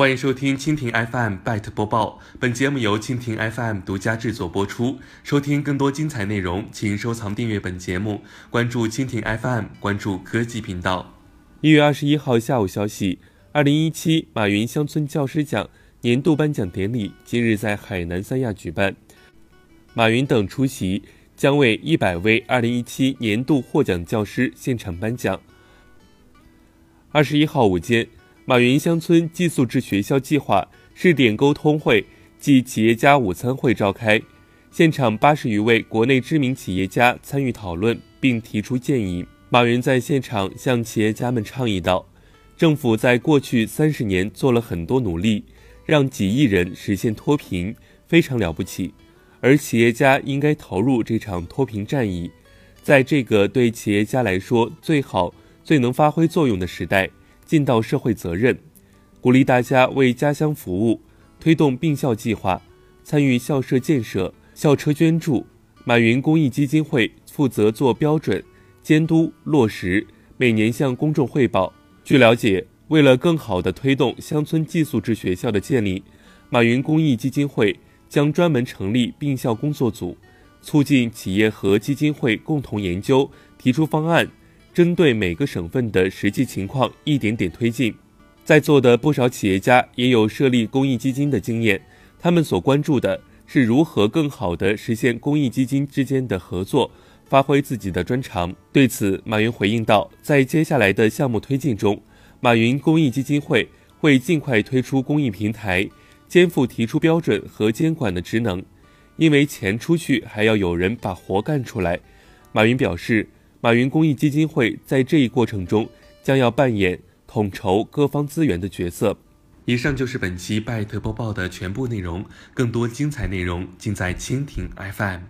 欢迎收听蜻蜓 FM 拜特播报，本节目由蜻蜓 FM 独家制作播出。收听更多精彩内容，请收藏订阅本节目，关注蜻蜓 FM，关注科技频道。一月二十一号下午消息，二零一七马云乡村教师奖年度颁奖典礼今日在海南三亚举办，马云等出席，将为一百位二零一七年度获奖教师现场颁奖。二十一号午间。马云乡村寄宿制学校计划试点沟通会暨企业家午餐会召开，现场八十余位国内知名企业家参与讨论并提出建议。马云在现场向企业家们倡议道：“政府在过去三十年做了很多努力，让几亿人实现脱贫，非常了不起。而企业家应该投入这场脱贫战役，在这个对企业家来说最好、最能发挥作用的时代。”尽到社会责任，鼓励大家为家乡服务，推动并校计划，参与校舍建设、校车捐助。马云公益基金会负责做标准、监督、落实，每年向公众汇报。据了解，为了更好地推动乡村寄宿制学校的建立，马云公益基金会将专门成立并校工作组，促进企业和基金会共同研究，提出方案。针对每个省份的实际情况，一点点推进。在座的不少企业家也有设立公益基金的经验，他们所关注的是如何更好地实现公益基金之间的合作，发挥自己的专长。对此，马云回应道：“在接下来的项目推进中，马云公益基金会会尽快推出公益平台，肩负提出标准和监管的职能。因为钱出去，还要有人把活干出来。”马云表示。马云公益基金会在这一过程中将要扮演统筹各方资源的角色。以上就是本期拜特播报的全部内容，更多精彩内容尽在蜻蜓 FM。